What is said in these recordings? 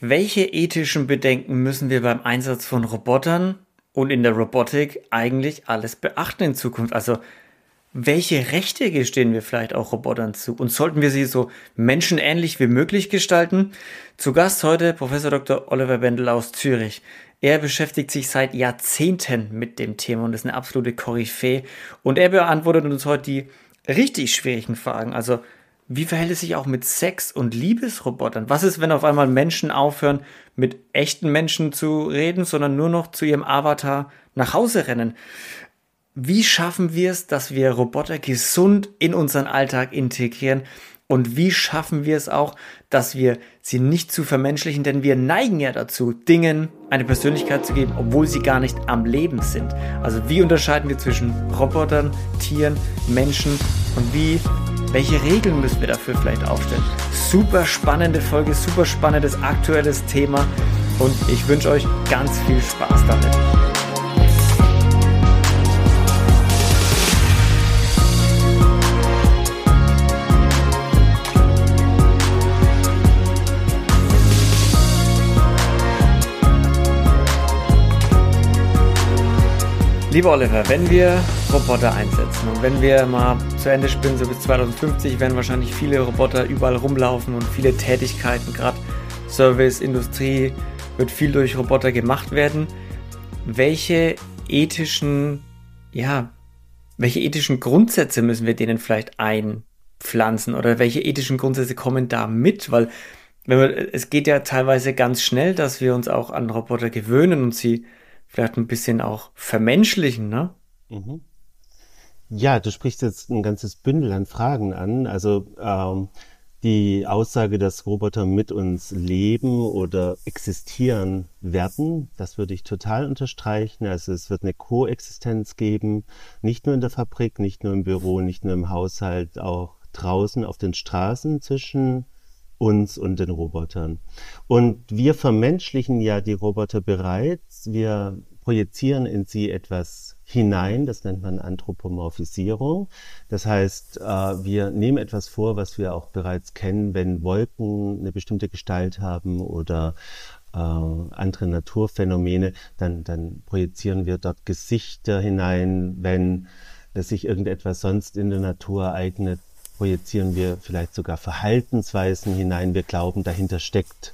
Welche ethischen Bedenken müssen wir beim Einsatz von Robotern und in der Robotik eigentlich alles beachten in Zukunft? Also welche Rechte gestehen wir vielleicht auch Robotern zu? Und sollten wir sie so menschenähnlich wie möglich gestalten? Zu Gast heute Professor Dr. Oliver Bendel aus Zürich. Er beschäftigt sich seit Jahrzehnten mit dem Thema und ist eine absolute Koryphäe. Und er beantwortet uns heute die richtig schwierigen Fragen. Also, wie verhält es sich auch mit Sex- und Liebesrobotern? Was ist, wenn auf einmal Menschen aufhören, mit echten Menschen zu reden, sondern nur noch zu ihrem Avatar nach Hause rennen? Wie schaffen wir es, dass wir Roboter gesund in unseren Alltag integrieren? Und wie schaffen wir es auch, dass wir sie nicht zu vermenschlichen? Denn wir neigen ja dazu, Dingen eine Persönlichkeit zu geben, obwohl sie gar nicht am Leben sind. Also wie unterscheiden wir zwischen Robotern, Tieren, Menschen und wie, welche Regeln müssen wir dafür vielleicht aufstellen? Super spannende Folge, super spannendes aktuelles Thema und ich wünsche euch ganz viel Spaß damit. Lieber Oliver, wenn wir Roboter einsetzen und wenn wir mal zu Ende spinnen, so bis 2050, werden wahrscheinlich viele Roboter überall rumlaufen und viele Tätigkeiten, gerade Service, Industrie, wird viel durch Roboter gemacht werden. Welche ethischen, ja, welche ethischen Grundsätze müssen wir denen vielleicht einpflanzen oder welche ethischen Grundsätze kommen da mit? Weil wenn wir, es geht ja teilweise ganz schnell, dass wir uns auch an Roboter gewöhnen und sie vielleicht ein bisschen auch vermenschlichen, ne? Mhm. Ja, du sprichst jetzt ein ganzes Bündel an Fragen an. Also ähm, die Aussage, dass Roboter mit uns leben oder existieren werden, das würde ich total unterstreichen. Also es wird eine Koexistenz geben, nicht nur in der Fabrik, nicht nur im Büro, nicht nur im Haushalt, auch draußen auf den Straßen zwischen uns und den Robotern. Und wir vermenschlichen ja die Roboter bereits. Wir projizieren in sie etwas hinein, das nennt man Anthropomorphisierung. Das heißt, äh, wir nehmen etwas vor, was wir auch bereits kennen, wenn Wolken eine bestimmte Gestalt haben oder äh, andere Naturphänomene, dann, dann projizieren wir dort Gesichter hinein, wenn sich irgendetwas sonst in der Natur ereignet, projizieren wir vielleicht sogar Verhaltensweisen hinein. Wir glauben, dahinter steckt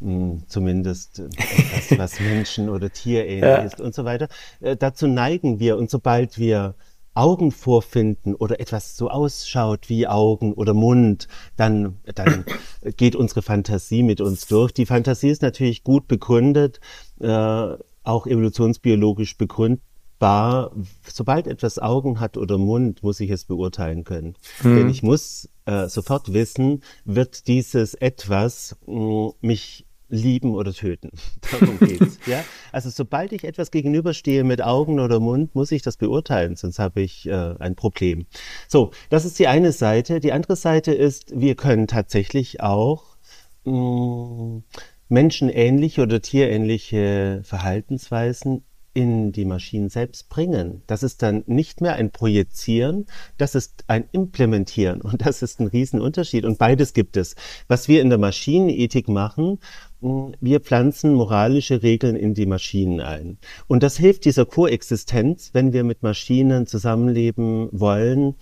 mh, hm, zumindest etwas, was Menschen oder Tierähnlich ja. ist und so weiter. Äh, dazu neigen wir und sobald wir Augen vorfinden oder etwas so ausschaut wie Augen oder Mund, dann, dann geht unsere Fantasie mit uns durch. Die Fantasie ist natürlich gut begründet, äh, auch evolutionsbiologisch begründet bar, sobald etwas Augen hat oder Mund, muss ich es beurteilen können. Mhm. Denn ich muss äh, sofort wissen, wird dieses etwas mh, mm, mich lieben oder töten. Darum geht's. ja? Also sobald ich etwas gegenüberstehe mit Augen oder Mund, muss ich das beurteilen, sonst habe ich äh, ein Problem. So, das ist die eine Seite. Die andere Seite ist, wir können tatsächlich auch mh, mm, menschenähnliche oder tierähnliche Verhaltensweisen in die Maschinen selbst bringen. Das ist dann nicht mehr ein Projizieren, das ist ein Implementieren und das ist ein Riesenunterschied und beides gibt es. Was wir in der Maschinenethik machen, hm, wir pflanzen moralische Regeln in die Maschinen ein. Und das hilft dieser Koexistenz, wenn wir mit Maschinen zusammenleben wollen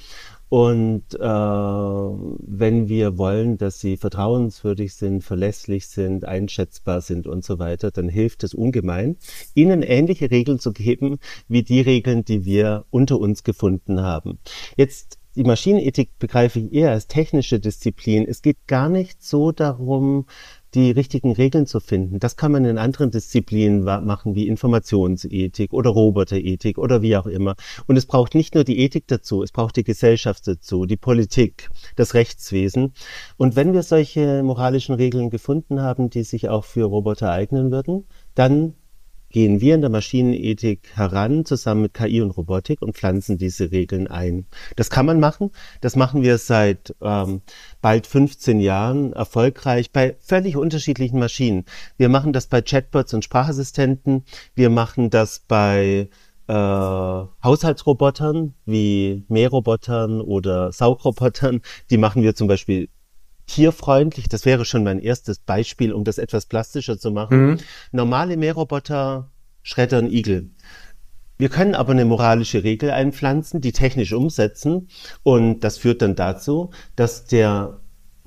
und äh, wenn wir wollen, dass sie vertrauenswürdig sind, verlässlich sind, einschätzbar sind und so weiter, dann hilft es ungemein, ihnen ähnliche Regeln zu geben wie die Regeln, die wir unter uns gefunden haben. Jetzt die Maschinenethik begreife ich eher als technische Disziplin. Es geht gar nicht so darum, die richtigen Regeln zu finden. Das kann man in anderen Disziplinen machen, wie Informationsethik oder Roboterethik oder wie auch immer. Und es braucht nicht nur die Ethik dazu, es braucht die Gesellschaft dazu, die Politik, das Rechtswesen. Und wenn wir solche moralischen Regeln gefunden haben, die sich auch für Roboter eignen würden, dann gehen wir in der Maschinenethik heran, zusammen mit KI und Robotik und pflanzen diese Regeln ein. Das kann man machen. Das machen wir seit ähm, bald 15 Jahren erfolgreich bei völlig unterschiedlichen Maschinen. Wir machen das bei Chatbots und Sprachassistenten. Wir machen das bei äh, Haushaltsrobotern wie Mährobotern oder Saugrobotern. Die machen wir zum Beispiel tierfreundlich. Das wäre schon mein erstes Beispiel, um das etwas plastischer zu machen. Mhm. Normale Mähroboter schreddern Igel. Wir können aber eine moralische Regel einpflanzen, die technisch umsetzen und das führt dann dazu, dass der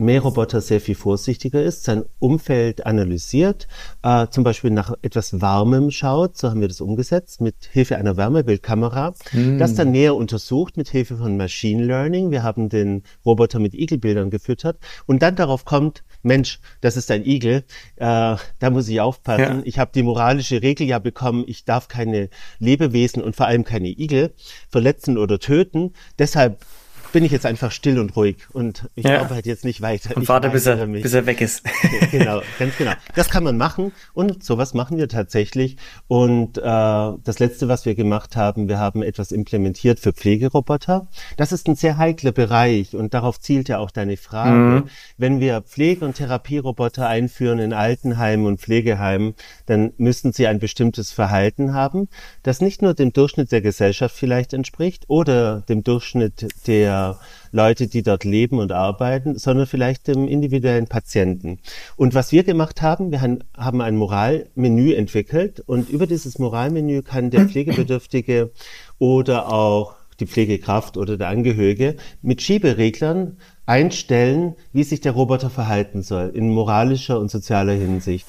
Mähroboter sehr viel vorsichtiger ist, sein Umfeld analysiert, äh, zum Beispiel nach etwas Warmem schaut, so haben wir das umgesetzt, mit Hilfe einer Wärmebildkamera, mm. das dann näher untersucht mit Hilfe von Machine Learning. Wir haben den Roboter mit Igelbildern gefüttert und dann darauf kommt, Mensch, das ist ein Igel, äh, da muss ich aufpassen. Ja. Ich habe die moralische Regel ja bekommen, ich darf keine Lebewesen und vor allem keine Igel verletzen oder töten. Deshalb bin ich jetzt einfach still und ruhig und ich ja. arbeite jetzt nicht weiter. Und warte, bis er, bis er weg ist. genau, ganz genau. Das kann man machen und sowas machen wir tatsächlich. Und äh, das Letzte, was wir gemacht haben, wir haben etwas implementiert für Pflegeroboter. Das ist ein sehr heikler Bereich und darauf zielt ja auch deine Frage. Mhm. Wenn wir Pflege- und Therapieroboter einführen in Altenheimen und Pflegeheimen, dann müssen sie ein bestimmtes Verhalten haben, das nicht nur dem Durchschnitt der Gesellschaft vielleicht entspricht oder dem Durchschnitt der Leute, die dort leben und arbeiten, sondern vielleicht dem individuellen Patienten. Und was wir gemacht haben, wir haben ein Moralmenü entwickelt und über dieses Moralmenü kann der Pflegebedürftige oder auch die Pflegekraft oder der Angehörige mit Schiebereglern einstellen, wie sich der Roboter verhalten soll in moralischer und sozialer Hinsicht.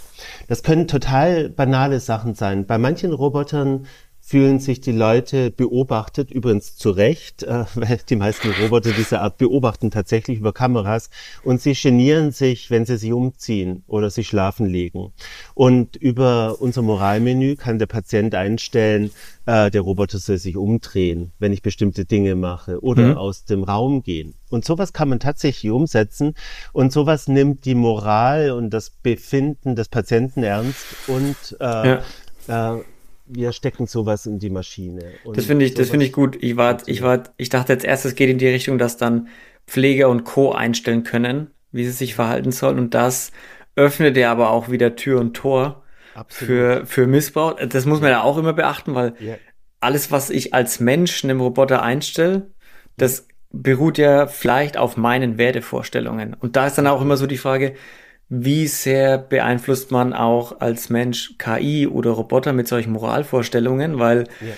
Das können total banale Sachen sein. Bei manchen Robotern fühlen sich die Leute beobachtet, übrigens zu Recht, äh, weil die meisten Roboter dieser Art beobachten tatsächlich über Kameras und sie genieren sich, wenn sie sich umziehen oder sich schlafen legen. Und über unser Moralmenü kann der Patient einstellen, äh, der Roboter soll sich umdrehen, wenn ich bestimmte Dinge mache oder mhm. aus dem Raum gehen. Und sowas kann man tatsächlich umsetzen und sowas nimmt die Moral und das Befinden des Patienten ernst und äh, ja. äh, wir stecken sowas in die Maschine. Das finde ich, das finde ich gut. Ich war, ich war, ich dachte als erstes geht in die Richtung, dass dann Pfleger und Co. einstellen können, wie sie sich verhalten sollen. Und das öffnet ja aber auch wieder Tür und Tor für, für Missbrauch. Das muss man ja auch immer beachten, weil ja. alles, was ich als Mensch einem Roboter einstelle, das beruht ja vielleicht auf meinen Wertevorstellungen. Und da ist dann auch immer so die Frage, wie sehr beeinflusst man auch als Mensch KI oder Roboter mit solchen Moralvorstellungen? Weil, ja.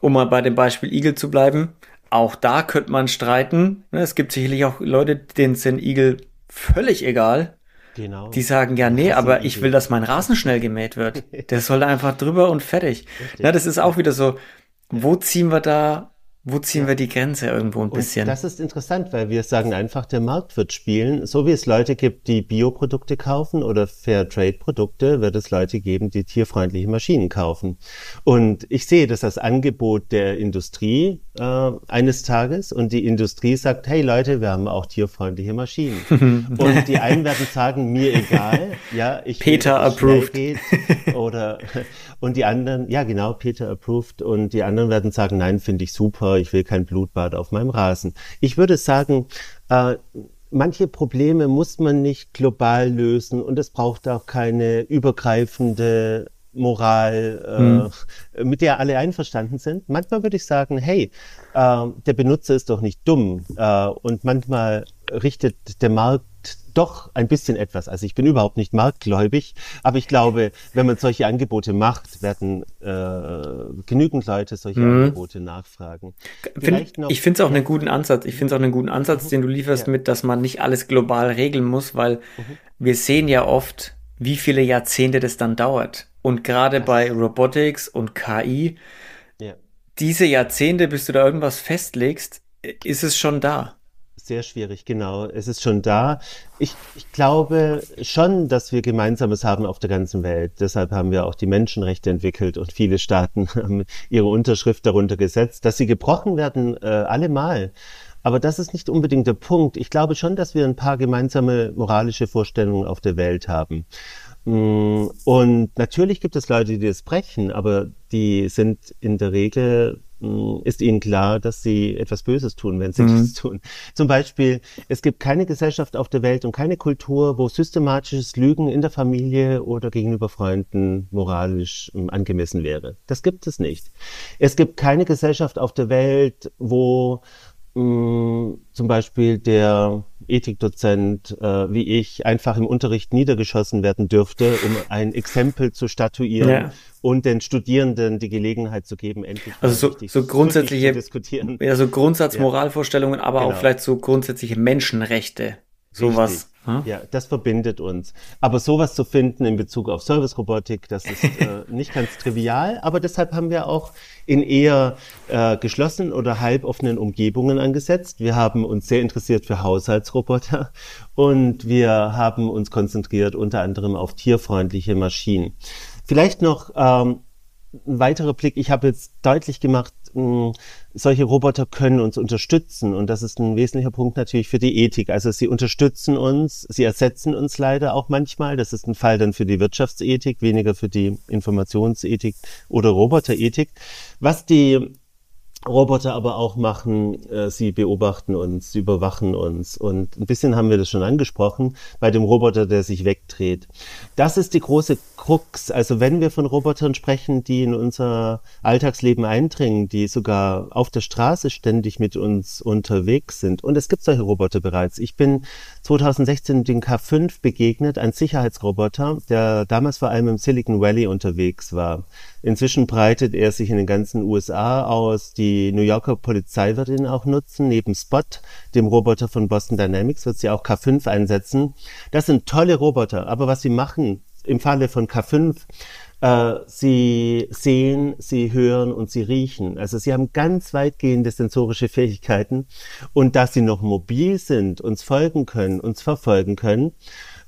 um mal bei dem Beispiel Igel zu bleiben, auch da könnte man streiten. Ne, es gibt sicherlich auch Leute, denen sind Igel völlig egal. Genau. Die sagen, ja, nee, aber ich will, dass mein Rasen schnell gemäht wird. Der soll einfach drüber und fertig. Ja, das ist auch wieder so, wo ziehen wir da wo ziehen ja. wir die Grenze irgendwo ein bisschen? Und das ist interessant, weil wir sagen einfach, der Markt wird spielen. So wie es Leute gibt, die Bioprodukte kaufen oder Fairtrade-Produkte, wird es Leute geben, die tierfreundliche Maschinen kaufen. Und ich sehe das als Angebot der Industrie äh, eines Tages und die Industrie sagt, hey Leute, wir haben auch tierfreundliche Maschinen. und die einen werden sagen, mir egal, ja, ich Peter approved. Geht, oder und die anderen, ja genau, Peter approved und die anderen werden sagen, nein, finde ich super, ich will kein Blutbad auf meinem Rasen. Ich würde sagen, äh, manche Probleme muss man nicht global lösen und es braucht auch keine übergreifende Moral, äh, hm. mit der alle einverstanden sind. Manchmal würde ich sagen, hey, äh, der Benutzer ist doch nicht dumm äh, und manchmal richtet der Markt doch ein bisschen etwas. Also ich bin überhaupt nicht marktgläubig, aber ich glaube, wenn man solche Angebote macht, werden äh, genügend Leute solche mhm. Angebote nachfragen. Find, ich finde es auch einen guten Ansatz. Ich finde es auch einen guten Ansatz, mhm. den du lieferst ja. mit, dass man nicht alles global regeln muss, weil mhm. wir sehen ja oft, wie viele Jahrzehnte das dann dauert. Und gerade bei Robotics und KI, ja. diese Jahrzehnte, bis du da irgendwas festlegst, ist es schon da. Sehr schwierig, genau. Es ist schon da. Ich, ich glaube schon, dass wir Gemeinsames haben auf der ganzen Welt. Deshalb haben wir auch die Menschenrechte entwickelt und viele Staaten haben ihre Unterschrift darunter gesetzt. Dass sie gebrochen werden, äh, allemal. Aber das ist nicht unbedingt der Punkt. Ich glaube schon, dass wir ein paar gemeinsame moralische Vorstellungen auf der Welt haben. Mm, und natürlich gibt es Leute, die das brechen, aber die sind in der Regel ist ihnen klar, dass sie etwas Böses tun, wenn sie mhm. das tun. Zum Beispiel, es gibt keine Gesellschaft auf der Welt und keine Kultur, wo systematisches Lügen in der Familie oder gegenüber Freunden moralisch ähm, angemessen wäre. Das gibt es nicht. Es gibt keine Gesellschaft auf der Welt, wo mh, zum Beispiel der Ethikdozent äh, wie ich einfach im Unterricht niedergeschossen werden dürfte, um ein Exempel zu statuieren ja. und den Studierenden die Gelegenheit zu geben, endlich also so, so grundsätzliche diskutieren. Ja, so Grundsatzmoralvorstellungen, aber genau. auch vielleicht so grundsätzliche Menschenrechte. Sowas. Hm? Ja, das verbindet uns. Aber sowas zu finden in Bezug auf Service-Robotik, das ist äh, nicht ganz trivial. Aber deshalb haben wir auch in eher äh, geschlossenen oder halboffenen Umgebungen angesetzt. Wir haben uns sehr interessiert für Haushaltsroboter und wir haben uns konzentriert unter anderem auf tierfreundliche Maschinen. Vielleicht noch ähm, ein weiterer Blick. Ich habe jetzt deutlich gemacht, solche Roboter können uns unterstützen und das ist ein wesentlicher Punkt natürlich für die Ethik. Also sie unterstützen uns, sie ersetzen uns leider auch manchmal. Das ist ein Fall dann für die Wirtschaftsethik, weniger für die Informationsethik oder Roboterethik. Was die Roboter aber auch machen, äh, sie beobachten uns, sie überwachen uns. Und ein bisschen haben wir das schon angesprochen bei dem Roboter, der sich wegdreht. Das ist die große Krux. Also wenn wir von Robotern sprechen, die in unser Alltagsleben eindringen, die sogar auf der Straße ständig mit uns unterwegs sind. Und es gibt solche Roboter bereits. Ich bin 2016 den K5 begegnet, ein Sicherheitsroboter, der damals vor allem im Silicon Valley unterwegs war. Inzwischen breitet er sich in den ganzen USA aus. Die New Yorker Polizei wird ihn auch nutzen. Neben Spot, dem Roboter von Boston Dynamics, wird sie auch K5 einsetzen. Das sind tolle Roboter. Aber was sie machen im Falle von K5, äh, sie sehen, sie hören und sie riechen. Also sie haben ganz weitgehende sensorische Fähigkeiten. Und da sie noch mobil sind, uns folgen können, uns verfolgen können,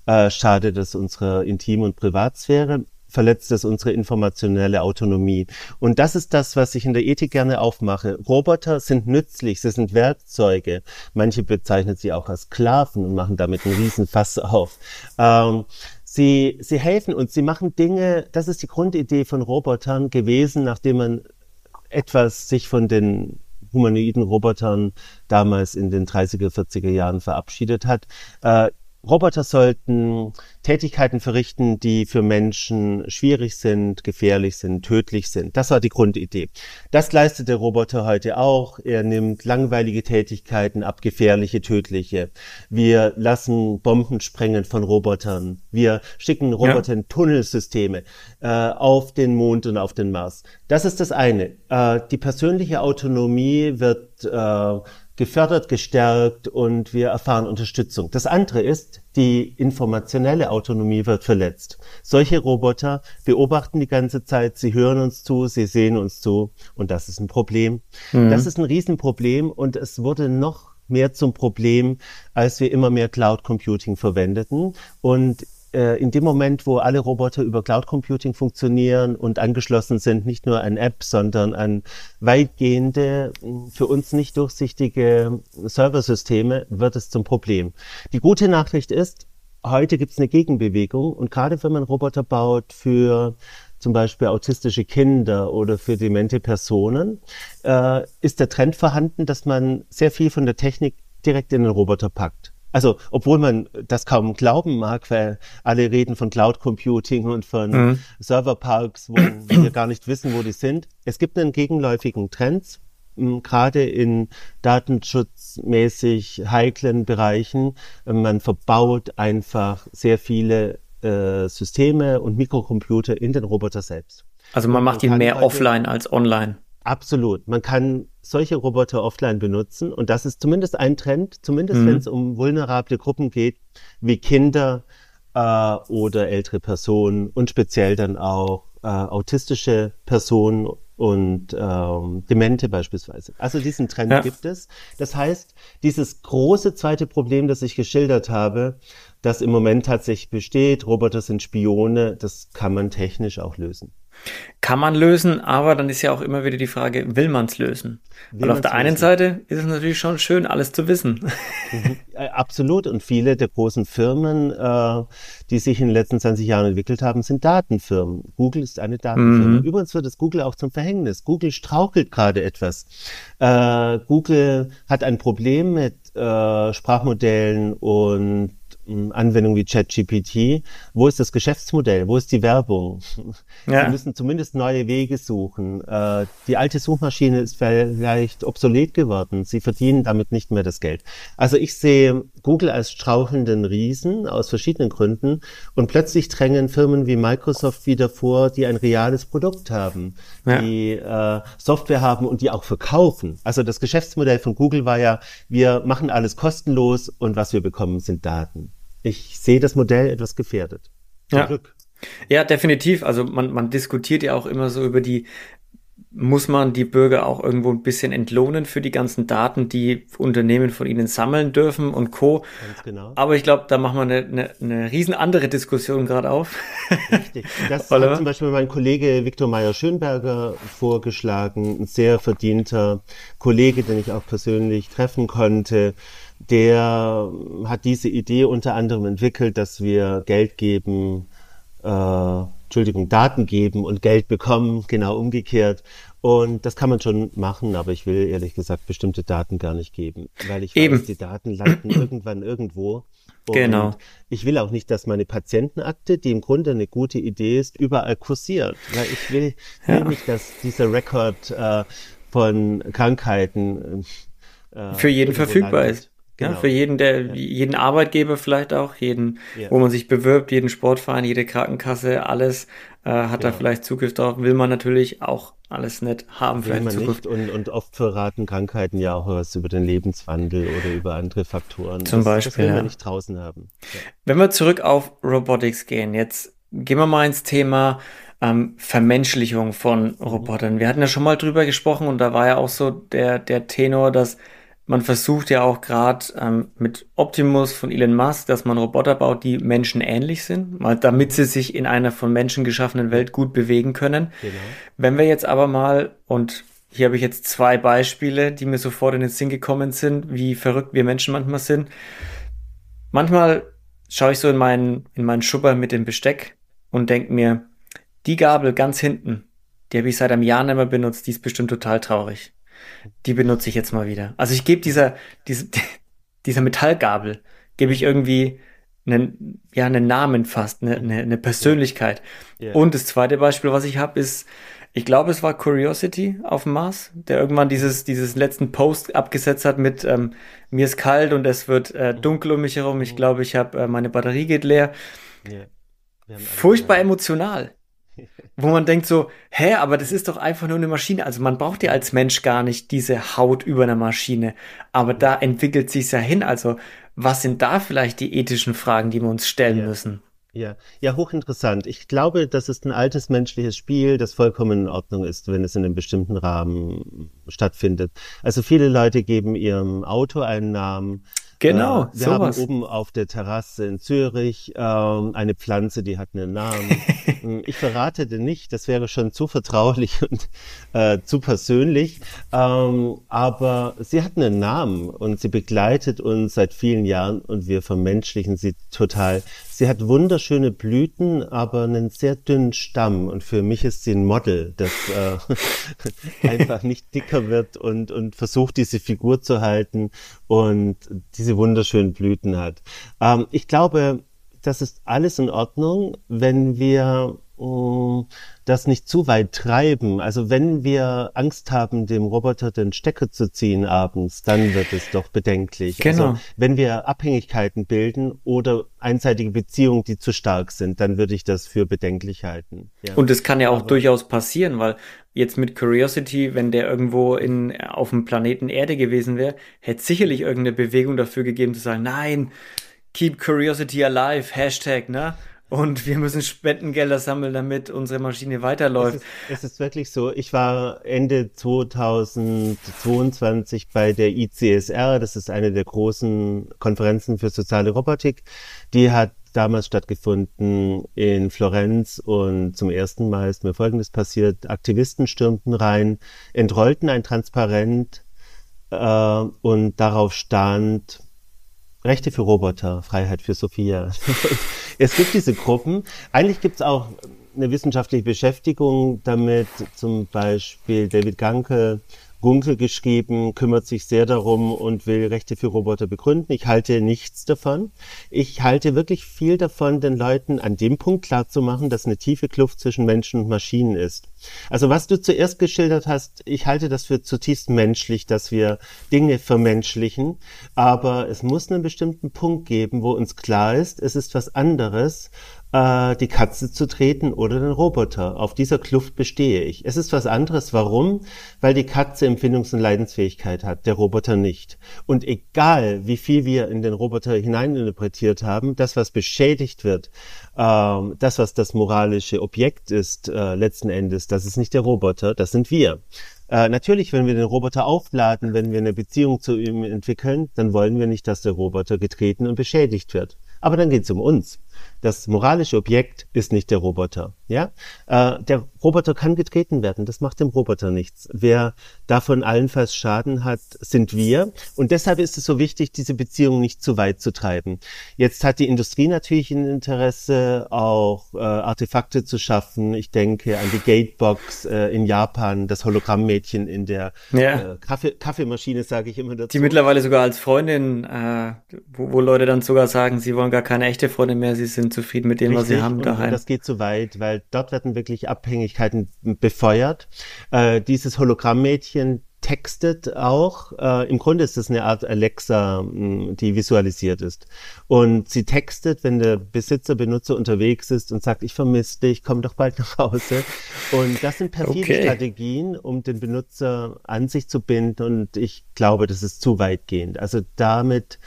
äh, schadet es unserer Intim- und Privatsphäre verletzt es unsere informationelle Autonomie. Und das ist das, was ich in der Ethik gerne aufmache. Roboter sind nützlich, sie sind Werkzeuge. Manche bezeichnen sie auch als Sklaven und machen damit einen Riesenfass auf. Ähm, sie, sie helfen uns, sie machen Dinge, das ist die Grundidee von Robotern gewesen, nachdem man etwas sich von den humanoiden Robotern damals in den 30er, 40er Jahren verabschiedet hat. Äh, Roboter sollten Tätigkeiten verrichten, die für Menschen schwierig sind, gefährlich sind, tödlich sind. Das war die Grundidee. Das leistet der Roboter heute auch. Er nimmt langweilige Tätigkeiten ab, gefährliche, tödliche. Wir lassen Bomben sprengen von Robotern. Wir schicken Roboter in Tunnelsysteme äh, auf den Mond und auf den Mars. Das ist das eine. Äh, die persönliche Autonomie wird äh, gefördert, gestärkt und wir erfahren Unterstützung. Das andere ist, die informationelle Autonomie wird verletzt. Solche Roboter beobachten die ganze Zeit, sie hören uns zu, sie sehen uns zu und das ist ein Problem. Mhm. Das ist ein Riesenproblem und es wurde noch mehr zum Problem, als wir immer mehr Cloud Computing verwendeten und äh, in dem Moment, wo alle Roboter über Cloud Computing funktionieren und angeschlossen sind, nicht nur an App, sondern an weitgehende, für uns nicht durchsichtige Serversysteme, wird es zum Problem. Die gute Nachricht ist, heute gibt es eine Gegenbewegung und gerade wenn man Roboter baut für zum Beispiel autistische Kinder oder für demente Personen, äh, ist der Trend vorhanden, dass man sehr viel von der Technik direkt in den Roboter packt. Also, obwohl man das kaum glauben mag, weil alle reden von Cloud Computing und von mhm. Serverparks, wo wir gar nicht wissen, wo die sind. Es gibt einen gegenläufigen Trend, gerade in datenschutzmäßig heiklen Bereichen. Man verbaut einfach sehr viele äh, Systeme und Mikrocomputer in den Roboter selbst. Also man macht ihn mehr offline als online. Absolut. Man kann solche Roboter offline benutzen und das ist zumindest ein Trend, zumindest mhm. wenn es um vulnerable Gruppen geht, wie Kinder äh, oder ältere Personen und speziell dann auch äh, autistische Personen und ähm, Demente beispielsweise. Also diesen Trend ja. gibt es. Das heißt, dieses große zweite Problem, das ich geschildert habe, das im Moment tatsächlich besteht, Roboter sind Spione, das kann man technisch auch lösen. Kann man lösen, aber dann ist ja auch immer wieder die Frage, will man es lösen? Will Weil auf der einen lösen? Seite ist es natürlich schon schön, alles zu wissen. Mhm. Äh, absolut. Und viele der großen Firmen, äh, die sich in den letzten 20 Jahren entwickelt haben, sind Datenfirmen. Google ist eine Datenfirma. Mhm. Übrigens wird es Google auch zum Verhängnis. Google strauchelt gerade etwas. Äh, Google hat ein Problem mit äh, Sprachmodellen und Anwendungen wie ChatGPT. Wo ist das Geschäftsmodell? Wo ist die Werbung? Ja. Sie müssen zumindest neue Wege suchen. Äh, die alte Suchmaschine ist vielleicht obsolet geworden. Sie verdienen damit nicht mehr das Geld. Also ich sehe Google als strauchelnden Riesen aus verschiedenen Gründen und plötzlich drängen Firmen wie Microsoft wieder vor, die ein reales Produkt haben, ja. die äh, Software haben und die auch verkaufen. Also das Geschäftsmodell von Google war ja, wir machen alles kostenlos und was wir bekommen sind Daten. Ich sehe das Modell etwas gefährdet. Zum ja. Glück. Ja, definitiv. Also man, man diskutiert ja auch immer so über die muss man die Bürger auch irgendwo ein bisschen entlohnen für die ganzen Daten, die Unternehmen von ihnen sammeln dürfen und Co. Ganz genau. Aber ich glaube, da machen wir eine, eine, eine riesen andere Diskussion gerade auf. Richtig. Das hat zum Beispiel mein Kollege Viktor Meyer-Schönberger vorgeschlagen, ein sehr verdienter Kollege, den ich auch persönlich treffen konnte. Der hat diese Idee unter anderem entwickelt, dass wir Geld geben, äh, Entschuldigung, Daten geben und Geld bekommen, genau umgekehrt. Und das kann man schon machen, aber ich will ehrlich gesagt bestimmte Daten gar nicht geben, weil ich Eben. weiß, die Daten landen irgendwann irgendwo. Und genau. Ich will auch nicht, dass meine Patientenakte, die im Grunde eine gute Idee ist, überall kursiert, weil ich will, ja. will nicht, dass dieser Rekord äh, von Krankheiten äh, für jeden verfügbar landet. ist. Genau. Ja, für jeden, der, ja. jeden Arbeitgeber vielleicht auch, jeden, ja. wo man sich bewirbt, jeden Sportverein, jede Krankenkasse, alles äh, hat da vielleicht Zugriff drauf. Will man natürlich auch alles nicht haben, vielleicht man Zukunft. Nicht. Und, und oft verraten Krankheiten ja auch was über den Lebenswandel oder über andere Faktoren. Zum das, Beispiel. Das will man nicht draußen haben. Wenn wir zurück auf Robotics gehen, jetzt gehen wir mal ins Thema ähm, Vermenschlichung von mhm. Robotern. Wir hatten ja schon mal drüber gesprochen und da war ja auch so der, der Tenor, dass man versucht ja auch gerade ähm, mit Optimus von Elon Musk, dass man Roboter baut, die menschenähnlich sind, mal damit sie sich in einer von Menschen geschaffenen Welt gut bewegen können. Genau. Wenn wir jetzt aber mal, und hier habe ich jetzt zwei Beispiele, die mir sofort in den Sinn gekommen sind, wie verrückt wir Menschen manchmal sind. Manchmal schaue ich so in meinen, in meinen Schubber mit dem Besteck und denke mir, die Gabel ganz hinten, die habe ich seit einem Jahr nicht mehr benutzt, die ist bestimmt total traurig die benutze ich jetzt mal wieder. Also ich gebe dieser, diese, dieser Metallgabel, gebe ich irgendwie einen, ja, einen Namen fast, eine, eine, eine Persönlichkeit. Yeah. Und das zweite Beispiel, was ich habe, ist, ich glaube, es war Curiosity auf dem Mars, der irgendwann dieses, dieses letzten Post abgesetzt hat mit ähm, mir ist kalt und es wird äh, dunkel um mich herum. Ich glaube, ich habe äh, meine Batterie geht leer. Yeah. Furchtbar emotional wo man denkt so, hä, aber das ist doch einfach nur eine Maschine. Also man braucht ja als Mensch gar nicht diese Haut über einer Maschine. Aber da entwickelt sich's ja hin. Also was sind da vielleicht die ethischen Fragen, die wir uns stellen ja. müssen? Ja, ja, hochinteressant. Ich glaube, das ist ein altes menschliches Spiel, das vollkommen in Ordnung ist, wenn es in einem bestimmten Rahmen stattfindet. Also viele Leute geben ihrem Auto einen Namen, Genau, äh, wir sowas. haben oben auf der Terrasse in Zürich äh, eine Pflanze, die hat einen Namen. Hm, ich verrate den nicht, das wäre schon zu vertraulich und äh, zu persönlich. Ähm, aber sie hat einen Namen und sie begleitet uns seit vielen Jahren und wir vermenschlichen sie total. Sie hat wunderschöne Blüten, aber einen sehr dünnen Stamm. Und für mich ist sie ein Model, das äh, einfach nicht dicker wird und, und versucht, diese Figur zu halten und diese wunderschönen Blüten hat. Ähm, ich glaube, das ist alles in Ordnung, wenn wir das nicht zu weit treiben. Also wenn wir Angst haben, dem Roboter den Stecker zu ziehen abends, dann wird es doch bedenklich. Also genau. Also wenn wir Abhängigkeiten bilden oder einseitige Beziehungen, die zu stark sind, dann würde ich das für bedenklich halten. Ja. Und es kann ja auch Aber durchaus passieren, weil jetzt mit Curiosity, wenn der irgendwo in, auf dem Planeten Erde gewesen wäre, hätte sicherlich irgendeine Bewegung dafür gegeben zu sagen, nein, keep Curiosity alive, Hashtag, ne? Und wir müssen Spendengelder sammeln, damit unsere Maschine weiterläuft. Es ist, es ist wirklich so. Ich war Ende 2022 bei der ICSR. Das ist eine der großen Konferenzen für soziale Robotik. Die hat damals stattgefunden in Florenz und zum ersten Mal ist mir Folgendes passiert. Aktivisten stürmten rein, entrollten ein Transparent äh, und darauf stand Rechte für Roboter, Freiheit für Sophia. es gibt diese Gruppen. Eigentlich gibt es auch eine wissenschaftliche Beschäftigung damit, zum Beispiel David Ganke Gunkel geschrieben, kümmert sich sehr darum und will Rechte für Roboter begründen. Ich halte nichts davon. Ich halte wirklich viel davon, den Leuten an dem Punkt klarzumachen, dass eine tiefe Kluft zwischen Menschen und Maschinen ist. Also was du zuerst geschildert hast, ich halte das für zutiefst menschlich, dass wir Dinge vermenschlichen, aber es muss einen bestimmten Punkt geben, wo uns klar ist, es ist was anderes, äh, die Katze zu treten oder den Roboter. Auf dieser Kluft bestehe ich. Es ist was anderes. Warum? Weil die Katze Empfindungs- und Leidensfähigkeit hat, der Roboter nicht. Und egal, wie viel wir in den Roboter hineininterpretiert haben, das, was beschädigt wird, äh, das, was das moralische Objekt ist, äh, letzten Endes, das ist nicht der Roboter, das sind wir. Äh, natürlich, wenn wir den Roboter aufladen, wenn wir eine Beziehung zu ihm entwickeln, dann wollen wir nicht, dass der Roboter getreten und beschädigt wird. Aber dann geht es um uns. Das moralische Objekt ist nicht der Roboter. Ja, äh, der Roboter kann getreten werden. Das macht dem Roboter nichts. Wer davon allenfalls Schaden hat, sind wir. Und deshalb ist es so wichtig, diese Beziehung nicht zu weit zu treiben. Jetzt hat die Industrie natürlich ein Interesse, auch äh, Artefakte zu schaffen. Ich denke an die Gatebox äh, in Japan, das Hologrammmädchen in der ja. äh, Kaffee Kaffeemaschine, sage ich immer dazu. Die mittlerweile sogar als Freundin, äh, wo, wo Leute dann sogar sagen, sie wollen gar keine echte Freundin mehr, sie sind zufrieden mit dem, Richtig, was sie haben daheim. Und das geht zu weit, weil dort werden wirklich Abhängigkeiten befeuert. Äh, dieses Hologrammmädchen textet auch. Äh, Im Grunde ist das eine Art Alexa, mh, die visualisiert ist. Und sie textet, wenn der Besitzer, Benutzer unterwegs ist und sagt, ich vermisse dich, komm doch bald nach Hause. Und das sind perfide okay. Strategien, um den Benutzer an sich zu binden. Und ich glaube, das ist zu weitgehend. Also damit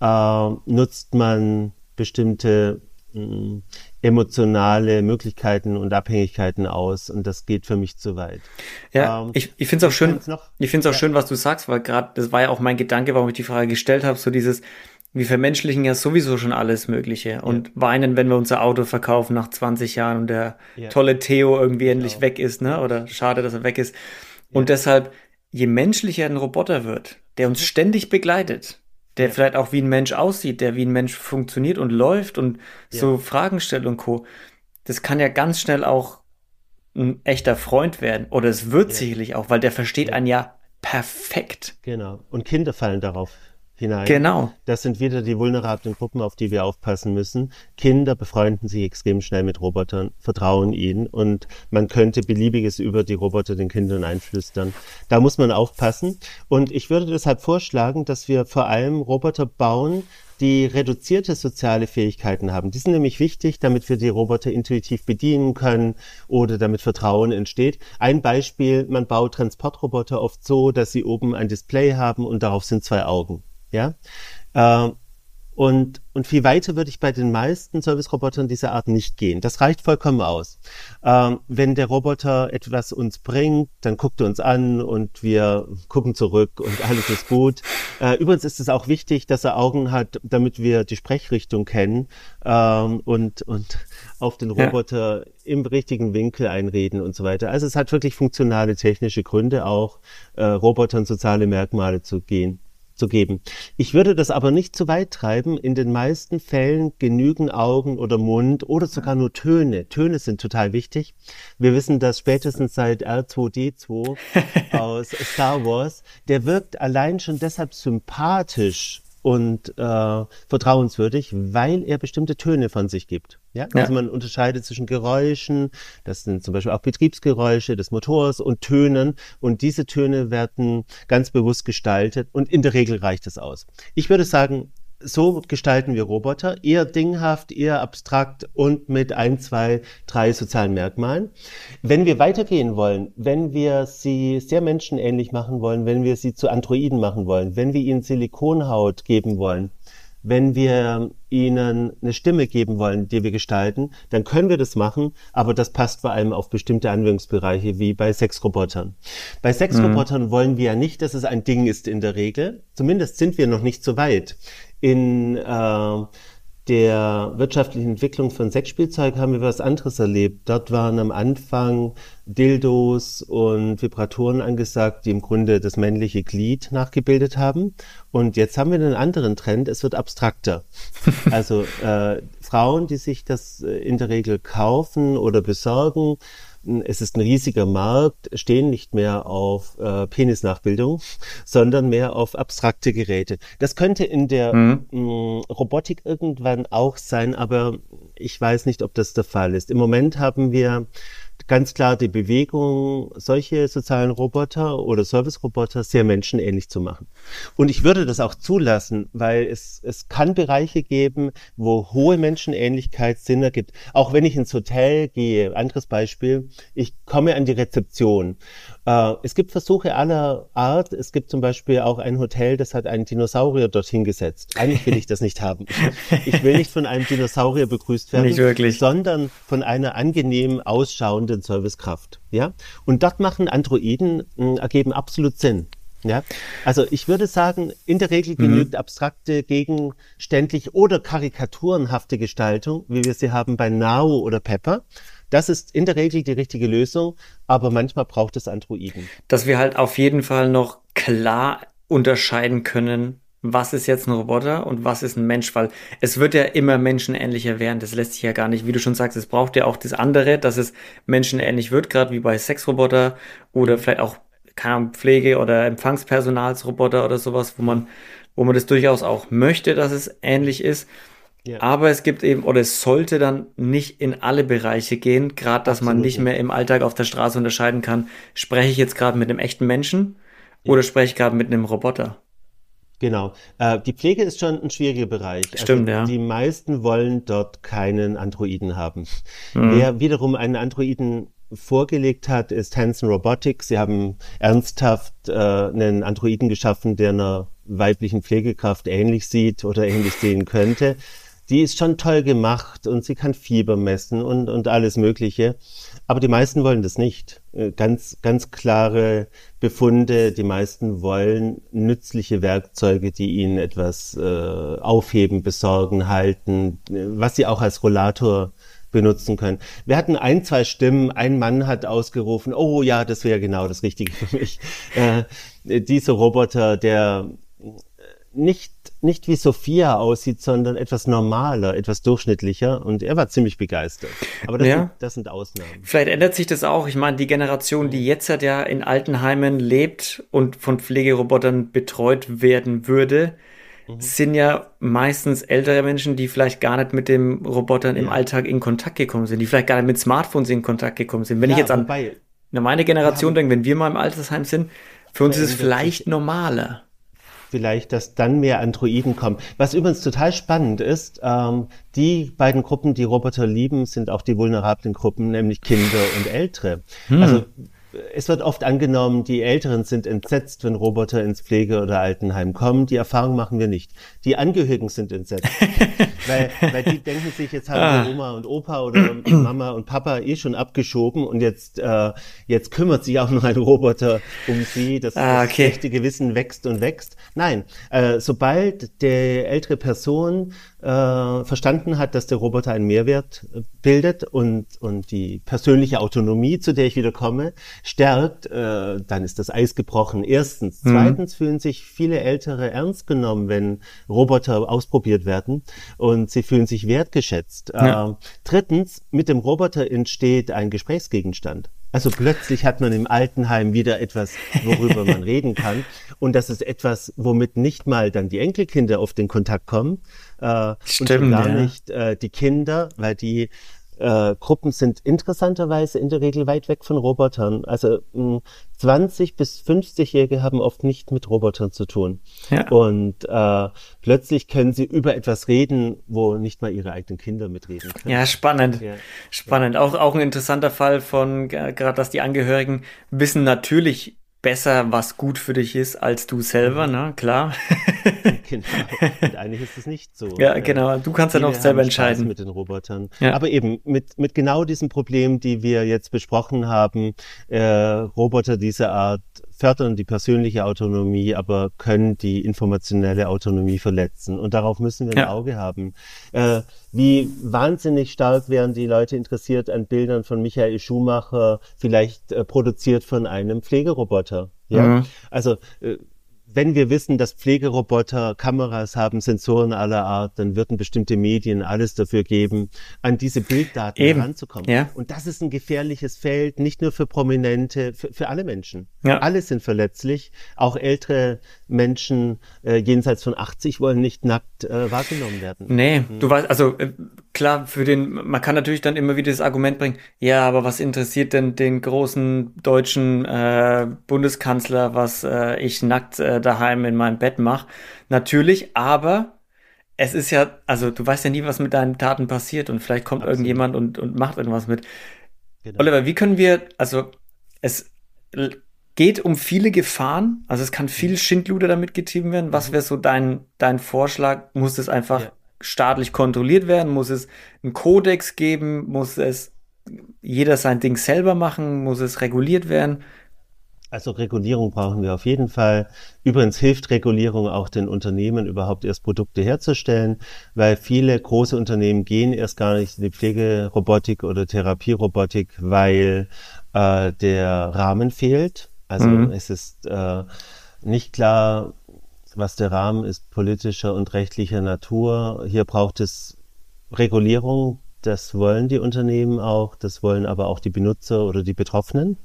äh, nutzt man bestimmte emotionale Möglichkeiten und Abhängigkeiten aus und das geht für mich zu weit. Ja, ähm, ich, ich finde es auch schön, ich finde es auch ja. schön, was du sagst, weil gerade das war ja auch mein Gedanke, warum ich die Frage gestellt habe, so dieses, wir vermenschlichen ja sowieso schon alles Mögliche und ja. weinen, wenn wir unser Auto verkaufen nach 20 Jahren und der ja. tolle Theo irgendwie genau. endlich weg ist, ne? Oder schade, dass er weg ist. Und deshalb, je menschlicher ein Roboter wird, der uns ständig begleitet, der ja. vielleicht auch wie ein Mensch aussieht, der wie ein Mensch funktioniert und läuft und ja. so Fragen stellt und Co. Das kann ja ganz schnell auch ein echter Freund werden. Oder es wird ja. sicherlich auch, weil der versteht einen ja perfekt. Genau. Und Kinder fallen darauf hinein. Genau. Das sind wieder die vulnerablen Gruppen, auf die wir aufpassen müssen. Kinder befreunden sich extrem schnell mit Robotern, vertrauen ihnen und man könnte beliebiges über die Roboter den Kindern einflüstern. Da muss man aufpassen und ich würde deshalb vorschlagen, dass wir vor allem Roboter bauen, die reduzierte soziale Fähigkeiten haben. Die sind nämlich wichtig, damit wir die Roboter intuitiv bedienen können oder damit Vertrauen entsteht. Ein Beispiel, man baut Transportroboter oft so, dass sie oben ein Display haben und darauf sind zwei Augen. Ja. Äh, und, und viel weiter würde ich bei den meisten Service-Robotern dieser Art nicht gehen. Das reicht vollkommen aus. Ähm, wenn der Roboter etwas uns bringt, dann guckt er uns an und wir gucken zurück und alles ist gut. Äh, übrigens ist es auch wichtig, dass er Augen hat, damit wir die Sprechrichtung kennen ähm, und, und auf den Roboter ja. im richtigen Winkel einreden und so weiter. Also es hat wirklich funktionale technische Gründe auch, äh, Robotern soziale Merkmale zu gehen zu geben. Ich würde das aber nicht zu weit treiben. In den meisten Fällen genügen Augen oder Mund oder sogar nur Töne. Töne sind total wichtig. Wir wissen das spätestens seit R2D2 aus Star Wars. Der wirkt allein schon deshalb sympathisch und äh, vertrauenswürdig, weil er bestimmte Töne von sich gibt. Ja? ja? Also man unterscheidet zwischen Geräuschen, das sind zum Beispiel auch Betriebsgeräusche des Motors und Tönen und diese Töne werden ganz bewusst gestaltet und in der Regel reicht es aus. Ich würde sagen, so gestalten wir Roboter, eher dinghaft, eher abstrakt und mit ein, zwei, drei sozialen Merkmalen. Wenn wir weitergehen wollen, wenn wir sie sehr menschenähnlich machen wollen, wenn wir sie zu Androiden machen wollen, wenn wir ihnen Silikonhaut geben wollen, wenn wir ihnen eine Stimme geben wollen, die wir gestalten, dann können wir das machen, aber das passt vor allem auf bestimmte Anwendungsbereiche wie bei Sexrobotern. Bei Sexrobotern mhm. wollen wir ja nicht, dass es ein Ding ist in der Regel. Zumindest sind wir noch nicht so weit. In äh, der wirtschaftlichen Entwicklung von Sexspielzeug haben wir was anderes erlebt. Dort waren am Anfang Dildos und Vibratoren angesagt, die im Grunde das männliche Glied nachgebildet haben. Und jetzt haben wir einen anderen Trend, es wird abstrakter. also äh, Frauen, die sich das äh, in der Regel kaufen oder besorgen, es ist ein riesiger Markt, stehen nicht mehr auf äh, Penisnachbildung, sondern mehr auf abstrakte Geräte. Das könnte in der mhm. mh, Robotik irgendwann auch sein, aber ich weiß nicht, ob das der Fall ist. Im Moment haben wir ganz klar die Bewegung, solche sozialen Roboter oder Service-Roboter sehr menschenähnlich zu machen. Und ich würde das auch zulassen, weil es, es kann Bereiche geben, wo hohe Menschenähnlichkeit Sinn ergibt. Auch wenn ich ins Hotel gehe, anderes Beispiel, ich komme an die Rezeption äh, es gibt Versuche aller Art. Es gibt zum Beispiel auch ein Hotel, das hat einen Dinosaurier dorthin gesetzt. Eigentlich will ich das nicht haben. Ich will nicht von einem Dinosaurier begrüßt werden, nicht wirklich. sondern von einer angenehm ausschauenden Servicekraft. Ja, und dort machen Androiden mh, hm, ergeben absolut Sinn. Ja, also ich würde sagen, in der Regel mhm. genügt mhm. abstrakte, gegenständlich oder karikaturenhafte Gestaltung, wie wir sie haben bei Nao oder Pepper. Das ist in der Regel die richtige Lösung, aber manchmal braucht es Androiden. Dass wir halt auf jeden Fall noch klar unterscheiden können, was ist jetzt ein Roboter und was ist ein Mensch, weil es wird ja immer menschenähnlicher werden. Das lässt sich ja gar nicht, wie du schon sagst, es braucht ja auch das andere, dass es menschenähnlich wird, gerade wie bei Sexroboter oder vielleicht auch keine Ahnung, Pflege- oder Empfangspersonalsroboter oder sowas, wo man, wo man das durchaus auch möchte, dass es ähnlich ist. Ja. Aber es gibt eben, oder es sollte dann nicht in alle Bereiche gehen, gerade dass Absolut, man nicht mehr im Alltag auf der Straße unterscheiden kann, spreche ich jetzt gerade mit einem echten Menschen ja. oder spreche ich gerade mit einem Roboter. Genau. Äh, die Pflege ist schon ein schwieriger Bereich. Also Stimmt, also ja. Die meisten wollen dort keinen Androiden haben. Mhm. Wer wiederum einen Androiden vorgelegt hat, ist Hanson Robotics. Sie haben ernsthaft äh, einen Androiden geschaffen, der einer weiblichen Pflegekraft ähnlich sieht oder ähnlich sehen könnte die ist schon toll gemacht und sie kann Fieber messen und, und alles Mögliche. Aber die meisten wollen das nicht. Äh, ganz, ganz klare Befunde. Die meisten wollen nützliche Werkzeuge, die ihnen etwas äh, aufheben, besorgen, halten, was sie auch als Rollator benutzen können. Wir hatten ein, zwei Stimmen. Ein Mann hat ausgerufen, oh ja, das wäre genau das Richtige für mich. Äh, dieser Roboter, der nicht nicht wie Sophia aussieht, sondern etwas normaler, etwas durchschnittlicher. Und er war ziemlich begeistert. Aber das, ja. sind, das sind Ausnahmen. Vielleicht ändert sich das auch. Ich meine, die Generation, die jetzt halt ja in Altenheimen lebt und von Pflegerobotern betreut werden würde, mhm. sind ja meistens ältere Menschen, die vielleicht gar nicht mit den Robotern ja. im Alltag in Kontakt gekommen sind, die vielleicht gar nicht mit Smartphones in Kontakt gekommen sind. Wenn ja, ich jetzt an meine Generation denke, wenn wir mal im Altersheim sind, für uns ist es vielleicht normaler vielleicht, dass dann mehr Androiden kommen. Was übrigens total spannend ist, ähm, die beiden Gruppen, die Roboter lieben, sind auch die vulnerablen Gruppen, nämlich Kinder und Ältere. Hm. Also es wird oft angenommen, die Älteren sind entsetzt, wenn Roboter ins Pflege- oder Altenheim kommen. Die Erfahrung machen wir nicht. Die Angehörigen sind entsetzt. weil, weil die denken sich, jetzt haben ah. Oma und Opa oder Mama und Papa eh schon abgeschoben und jetzt, äh, jetzt kümmert sich auch noch ein Roboter um sie. Das, ah, okay. das schlechte Gewissen wächst und wächst. Nein, äh, sobald der ältere Person äh, verstanden hat, dass der Roboter einen Mehrwert äh, bildet und, und die persönliche Autonomie, zu der ich wieder komme, stärkt, äh, dann ist das Eis gebrochen. Erstens. Mhm. Zweitens fühlen sich viele Ältere ernst genommen, wenn Roboter ausprobiert werden und sie fühlen sich wertgeschätzt. Ja. Äh, drittens, mit dem Roboter entsteht ein Gesprächsgegenstand. Also plötzlich hat man im Altenheim wieder etwas, worüber man reden kann. Und das ist etwas, womit nicht mal dann die Enkelkinder auf den Kontakt kommen. Äh, Stimmt, und schon gar ja. nicht äh, die Kinder, weil die äh, Gruppen sind interessanterweise in der Regel weit weg von Robotern. Also mh, 20 bis 50-Jährige haben oft nicht mit Robotern zu tun. Ja. Und äh, plötzlich können sie über etwas reden, wo nicht mal ihre eigenen Kinder mitreden können. Ja, spannend. Ja. Spannend. Auch, auch ein interessanter Fall von, gerade dass die Angehörigen wissen natürlich besser, was gut für dich ist, als du selber, ne? Klar. genau. Und eigentlich ist es nicht so. Ja, äh, genau. Du kannst ja noch selber entscheiden. mit den Robotern. Ja. Aber eben mit, mit genau diesem Problem, die wir jetzt besprochen haben, äh, Roboter dieser Art fördern die persönliche Autonomie, aber können die informationelle Autonomie verletzen. Und darauf müssen wir ein ja. Auge haben. Äh, wie wahnsinnig stark wären die Leute interessiert an Bildern von Michael Schumacher, vielleicht äh, produziert von einem Pflegeroboter. Ja, mhm. also äh, wenn wir wissen, dass Pflegeroboter Kameras haben, Sensoren aller Art, dann würden bestimmte Medien alles dafür geben, an diese Bilddaten Eben. heranzukommen. Ja. Und das ist ein gefährliches Feld, nicht nur für Prominente, für, für alle Menschen. Ja. Alle sind verletzlich. Auch ältere Menschen äh, jenseits von 80 wollen nicht nackt äh, wahrgenommen werden. Nee, mhm. du weißt, also äh, klar, für den, man kann natürlich dann immer wieder das Argument bringen, ja, aber was interessiert denn den großen deutschen äh, Bundeskanzler, was äh, ich nackt äh, daheim in meinem Bett mache? Natürlich, aber es ist ja, also du weißt ja nie, was mit deinen Taten passiert und vielleicht kommt Absolut. irgendjemand und, und macht irgendwas mit. Genau. Oliver, wie können wir, also es geht um viele Gefahren, also es kann viel mhm. Schindluder damit getrieben werden. Was mhm. wäre so dein, dein Vorschlag? Muss es einfach ja. Staatlich kontrolliert werden? Muss es einen Kodex geben? Muss es jeder sein Ding selber machen? Muss es reguliert werden? Also Regulierung brauchen wir auf jeden Fall. Übrigens hilft Regulierung auch den Unternehmen überhaupt erst Produkte herzustellen, weil viele große Unternehmen gehen erst gar nicht in die Pflegerobotik oder Therapierobotik, weil äh, der Rahmen fehlt. Also mhm. es ist äh, nicht klar, was der Rahmen ist, politischer und rechtlicher Natur. Hier braucht es Regulierung. Das wollen die Unternehmen auch, das wollen aber auch die Benutzer oder die Betroffenen.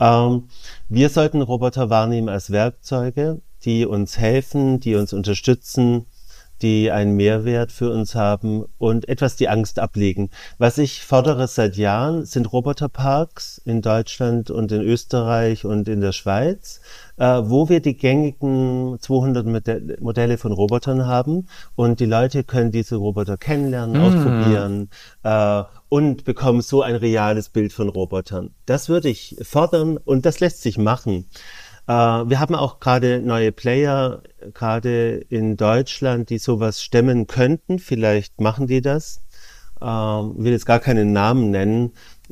Ähm, wir sollten Roboter wahrnehmen als Werkzeuge, die uns helfen, die uns unterstützen, die einen Mehrwert für uns haben und etwas die Angst ablegen. Was ich fordere seit Jahren, sind Roboterparks in Deutschland und in Österreich und in der Schweiz, äh, wo wir die gängigen 200 Modelle von Robotern haben und die Leute können diese Roboter kennenlernen, mhm. ausprobieren äh, und bekommen so ein reales Bild von Robotern. Das würde ich fordern und das lässt sich machen. Äh, wir haben auch gerade neue Player, gerade in Deutschland, die sowas stemmen könnten. Vielleicht machen die das. Ich will jetzt gar keinen Namen nennen,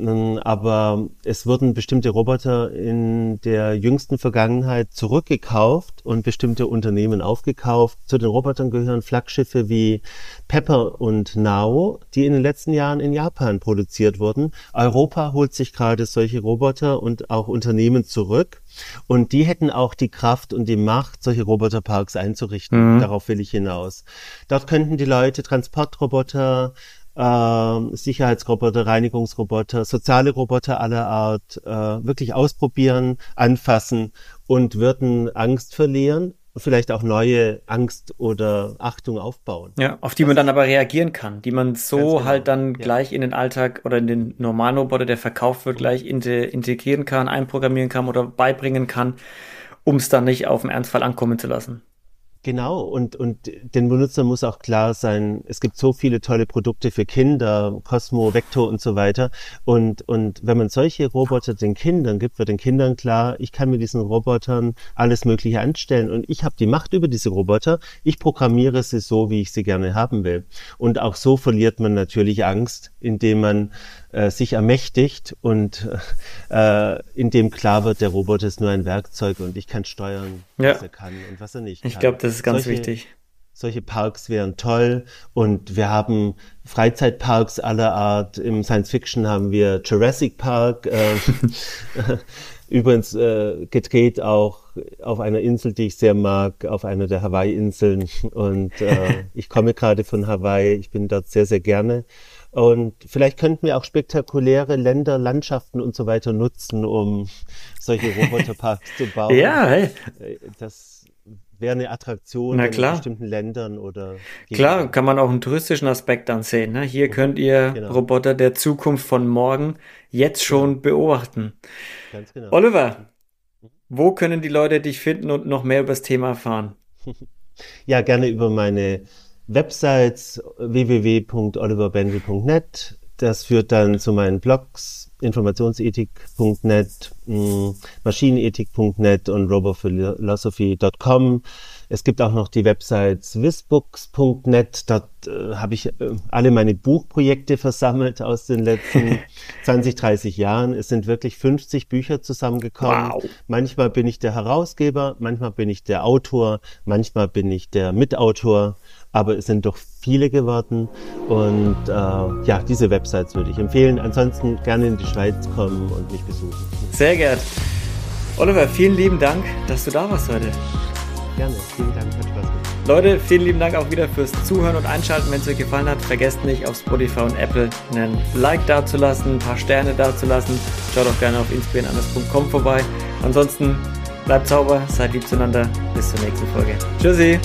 aber es wurden bestimmte Roboter in der jüngsten Vergangenheit zurückgekauft und bestimmte Unternehmen aufgekauft. Zu den Robotern gehören Flaggschiffe wie Pepper und Nao, die in den letzten Jahren in Japan produziert wurden. Europa holt sich gerade solche Roboter und auch Unternehmen zurück. Und die hätten auch die Kraft und die Macht, solche Roboterparks einzurichten. Mhm. Darauf will ich hinaus. Dort könnten die Leute Transportroboter, äh, Sicherheitsroboter, Reinigungsroboter, soziale Roboter aller Art äh, wirklich ausprobieren, anfassen und würden Angst verlieren vielleicht auch neue Angst oder Achtung aufbauen. Ja, auf die man dann aber reagieren kann, die man so genau. halt dann ja. gleich in den Alltag oder in den normalen Roboter, der verkauft wird, gleich integrieren kann, einprogrammieren kann oder beibringen kann, um es dann nicht auf den Ernstfall ankommen zu lassen. Genau, und, und den Benutzer muss auch klar sein, es gibt so viele tolle Produkte für Kinder, Cosmo, Vector und so weiter. Und, und wenn man solche Roboter den Kindern gibt, wird den Kindern klar, ich kann mit diesen Robotern alles Mögliche anstellen und ich habe die Macht über diese Roboter. Ich programmiere sie so, wie ich sie gerne haben will. Und auch so verliert man natürlich Angst, indem man äh, sich ermächtigt und äh, in dem klar wird, der Roboter ist nur ein Werkzeug und ich kann steuern, ja. was er kann und was er nicht kann. Ich glaube, das ist ganz solche, wichtig. Solche Parks wären toll und wir haben Freizeitparks aller Art. Im Science Fiction haben wir Jurassic Park. Äh, Übrigens äh, gedreht auch auf einer Insel, die ich sehr mag, auf einer der Hawaii-Inseln. Und äh, ich komme gerade von Hawaii. Ich bin dort sehr, sehr gerne. Und vielleicht könnten wir auch spektakuläre Länder, Landschaften und so weiter nutzen, um solche Roboterparks zu bauen. Ja, hey. Das wäre eine Attraktion in bestimmten Ländern oder. Klar, kann man auch einen touristischen Aspekt dann sehen. Ne? Hier könnt ihr genau. Roboter der Zukunft von morgen jetzt schon genau. beobachten. Ganz genau. Oliver, wo können die Leute dich finden und noch mehr über das Thema erfahren? Ja, gerne über meine Websites www.oliverbendel.net. Das führt dann zu meinen Blogs informationsethik.net, mm, maschinenethik.net und robophilosophy.com. Es gibt auch noch die Website swissbooks.net. Dort äh, habe ich äh, alle meine Buchprojekte versammelt aus den letzten 20, 30 Jahren. Es sind wirklich 50 Bücher zusammengekommen. Wow. Manchmal bin ich der Herausgeber, manchmal bin ich der Autor, manchmal bin ich der Mitautor aber es sind doch viele geworden. Und äh, ja, diese Websites würde ich empfehlen. Ansonsten gerne in die Schweiz kommen und mich besuchen. Sehr gern. Oliver, vielen lieben Dank, dass du da warst heute. Gerne. Vielen Dank, hat Spaß gemacht. Leute, vielen lieben Dank auch wieder fürs Zuhören und Einschalten. Wenn es euch gefallen hat, vergesst nicht auf Spotify und Apple einen Like dazulassen, ein paar Sterne dazulassen. Schaut auch gerne auf inspirieren.com vorbei. Ansonsten bleibt sauber, seid lieb zueinander. Bis zur nächsten Folge. Tschüssi!